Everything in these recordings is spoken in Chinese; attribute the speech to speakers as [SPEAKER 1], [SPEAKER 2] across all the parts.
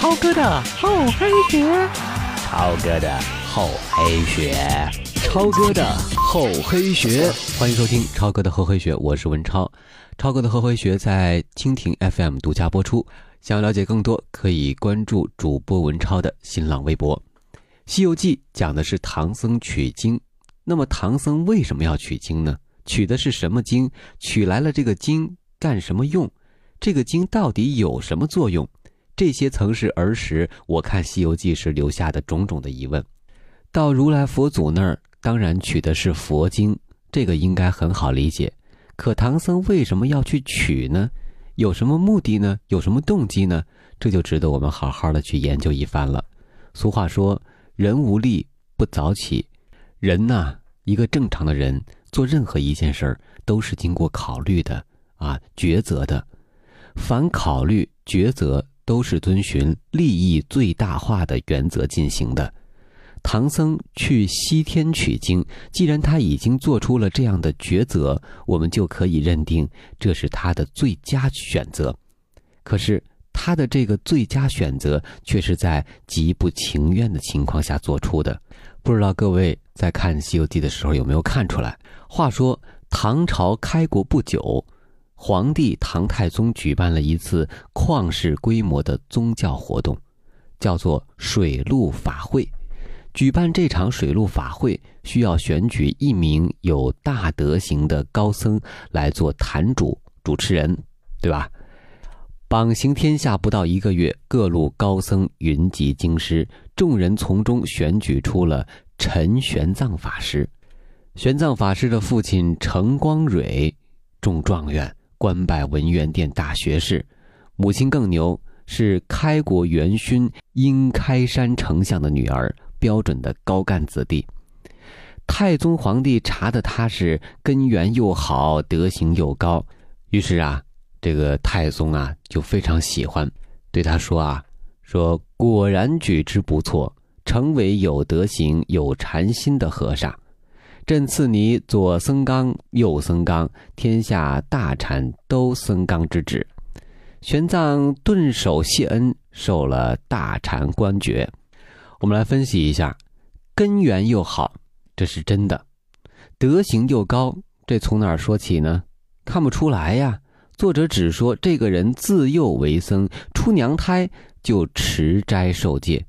[SPEAKER 1] 超哥的厚黑学，
[SPEAKER 2] 超哥的厚黑学，超哥的厚黑学，欢迎收听超哥的厚黑学，我是文超。超哥的厚黑学在蜻蜓 FM 独家播出。想要了解更多，可以关注主播文超的新浪微博。《西游记》讲的是唐僧取经，那么唐僧为什么要取经呢？取的是什么经？取来了这个经干什么用？这个经到底有什么作用？这些曾是儿时我看《西游记》时留下的种种的疑问。到如来佛祖那儿，当然取的是佛经，这个应该很好理解。可唐僧为什么要去取呢？有什么目的呢？有什么动机呢？这就值得我们好好的去研究一番了。俗话说：“人无力不早起。”人呐，一个正常的人做任何一件事儿都是经过考虑的啊，抉择的。凡考虑、抉择都是遵循利益最大化的原则进行的。唐僧去西天取经，既然他已经做出了这样的抉择，我们就可以认定这是他的最佳选择。可是他的这个最佳选择却是在极不情愿的情况下做出的。不知道各位在看《西游记》的时候有没有看出来？话说唐朝开国不久，皇帝唐太宗举办了一次旷世规模的宗教活动，叫做水陆法会。举办这场水陆法会，需要选举一名有大德行的高僧来做坛主、主持人，对吧？榜行天下不到一个月，各路高僧云集京师，众人从中选举出了陈玄奘法师。玄奘法师的父亲程光蕊中状元，官拜文渊殿大学士；母亲更牛，是开国元勋殷开山丞相的女儿。标准的高干子弟，太宗皇帝查的他是根源又好，德行又高，于是啊，这个太宗啊就非常喜欢，对他说啊，说果然举之不错，成为有德行、有禅心的和尚。朕赐你左僧纲、右僧纲，天下大禅都僧纲之职。玄奘顿首谢恩，受了大禅官爵。我们来分析一下，根源又好，这是真的；德行又高，这从哪儿说起呢？看不出来呀。作者只说这个人自幼为僧，出娘胎就持斋受戒。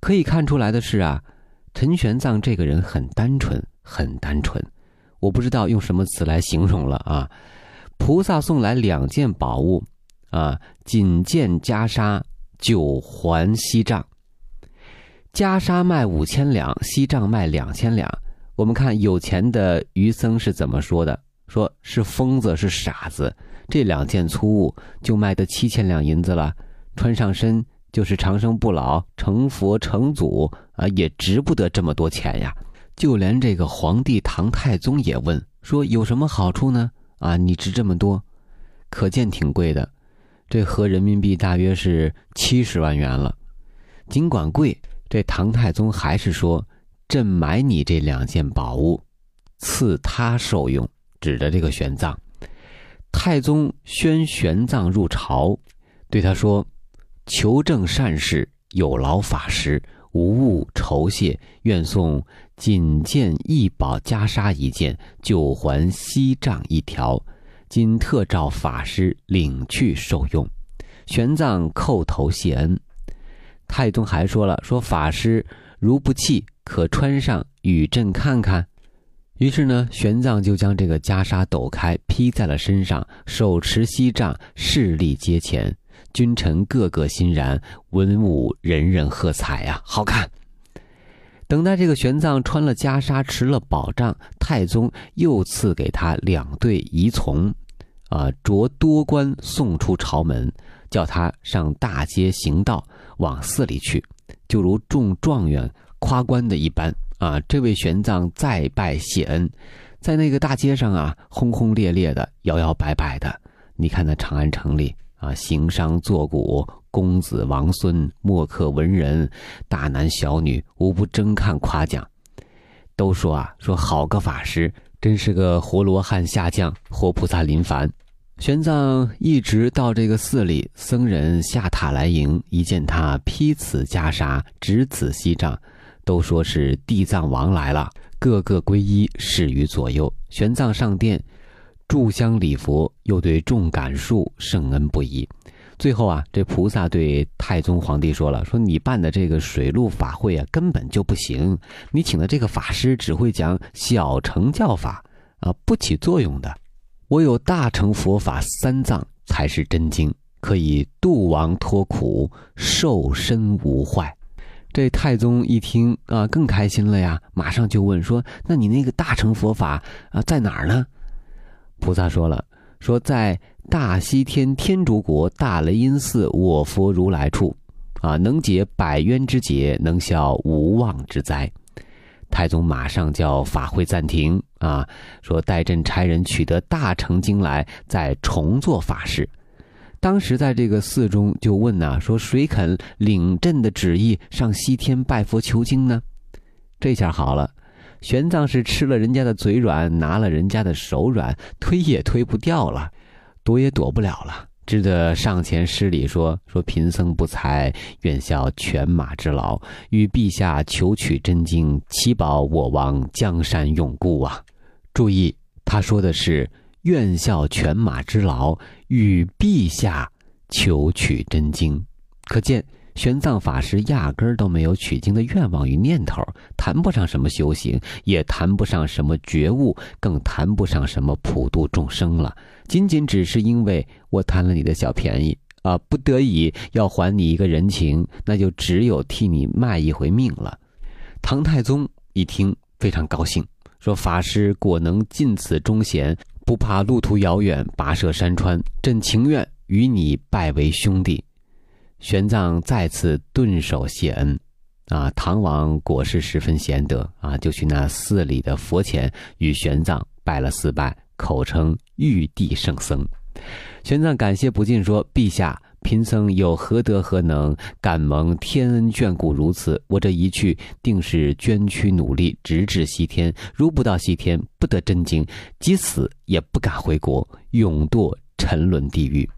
[SPEAKER 2] 可以看出来的是啊，陈玄奘这个人很单纯，很单纯。我不知道用什么词来形容了啊。菩萨送来两件宝物，啊，锦剑袈裟，九环锡杖。袈裟卖五千两，锡杖卖两千两。我们看有钱的余僧是怎么说的？说是疯子，是傻子。这两件粗物就卖得七千两银子了，穿上身就是长生不老、成佛成祖啊，也值不得这么多钱呀。就连这个皇帝唐太宗也问说：“有什么好处呢？啊，你值这么多，可见挺贵的。这合人民币大约是七十万元了。尽管贵。”这唐太宗还是说：“朕买你这两件宝物，赐他受用。”指着这个玄奘。太宗宣玄奘入朝，对他说：“求证善事，有劳法师，无物酬谢，愿送仅见一宝袈裟一件，九环锡杖一条，今特召法师领去受用。”玄奘叩头谢恩。太宗还说了：“说法师如不弃，可穿上与朕看看。”于是呢，玄奘就将这个袈裟抖开，披在了身上，手持锡杖，势力阶前。君臣个个欣然，文武人人喝彩呀，好看。等待这个玄奘穿了袈裟，持了宝杖，太宗又赐给他两对仪从，啊，着多冠送出朝门，叫他上大街行道。往寺里去，就如中状元夸官的一般啊！这位玄奘再拜谢恩，在那个大街上啊，轰轰烈烈的，摇摇摆摆的。你看那长安城里啊，行商坐贾、公子王孙、墨客文人、大男小女，无不争看夸奖，都说啊，说好个法师，真是个活罗汉下降，活菩萨临凡。玄奘一直到这个寺里，僧人下塔来迎，一见他披此袈裟，执此锡杖，都说是地藏王来了，个个皈依，侍于左右。玄奘上殿，炷香礼佛，又对众感树圣恩不已。最后啊，这菩萨对太宗皇帝说了：“说你办的这个水陆法会啊，根本就不行。你请的这个法师只会讲小乘教法啊，不起作用的。我有大乘佛法三藏才是真经，可以度亡脱苦，受身无坏。”这太宗一听啊，更开心了呀，马上就问说：“那你那个大乘佛法啊，在哪儿呢？”菩萨说了：“说在。”大西天天竺国大雷音寺，我佛如来处，啊，能解百冤之结，能消无妄之灾。太宗马上叫法会暂停，啊，说待朕差人取得大乘经来，再重做法事。当时在这个寺中就问呐，说谁肯领朕的旨意上西天拜佛求经呢？这下好了，玄奘是吃了人家的嘴软，拿了人家的手软，推也推不掉了。躲也躲不了了，只得上前施礼说：“说贫僧不才，愿效犬马之劳，与陛下求取真经，祈保我王江山永固啊！”注意，他说的是“愿效犬马之劳，与陛下求取真经”，可见。玄奘法师压根儿都没有取经的愿望与念头，谈不上什么修行，也谈不上什么觉悟，更谈不上什么普度众生了。仅仅只是因为我贪了你的小便宜啊，不得已要还你一个人情，那就只有替你卖一回命了。唐太宗一听非常高兴，说：“法师果能尽此忠贤，不怕路途遥远，跋涉山川，朕情愿与你拜为兄弟。”玄奘再次顿首谢恩，啊，唐王果是十分贤德啊，就去那寺里的佛前与玄奘拜了四拜，口称玉帝圣僧。玄奘感谢不尽，说：“陛下，贫僧有何德何能，敢蒙天恩眷顾如此？我这一去，定是捐躯努力，直至西天。如不到西天，不得真经，即死也不敢回国，永堕沉沦地狱。”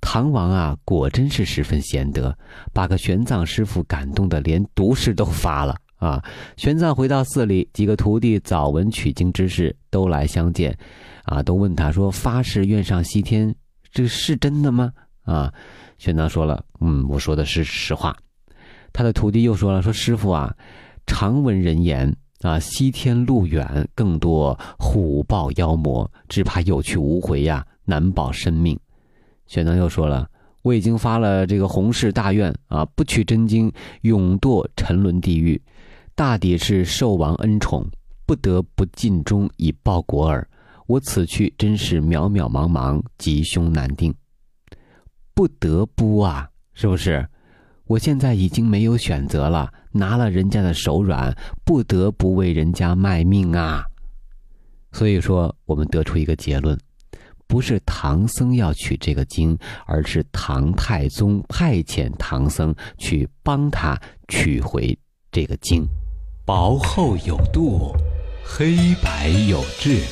[SPEAKER 2] 唐王啊，果真是十分贤德，把个玄奘师傅感动的连毒誓都发了啊！玄奘回到寺里，几个徒弟早闻取经之事，都来相见，啊，都问他说：“发誓愿上西天，这是真的吗？”啊，玄奘说了：“嗯，我说的是实话。”他的徒弟又说了：“说师傅啊，常闻人言啊，西天路远，更多虎豹妖魔，只怕有去无回呀，难保生命。”玄奘又说了：“我已经发了这个弘誓大愿啊，不取真经，永堕沉沦地狱，大抵是受王恩宠，不得不尽忠以报国耳。我此去真是渺渺茫茫，吉凶难定，不得不啊，是不是？我现在已经没有选择了，拿了人家的手软，不得不为人家卖命啊。所以说，我们得出一个结论。”不是唐僧要取这个经，而是唐太宗派遣唐僧去帮他取回这个经。
[SPEAKER 3] 薄厚有度，黑白有致，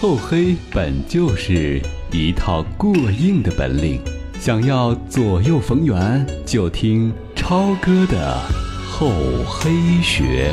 [SPEAKER 3] 厚黑本就是一套过硬的本领。想要左右逢源，就听超哥的厚黑学。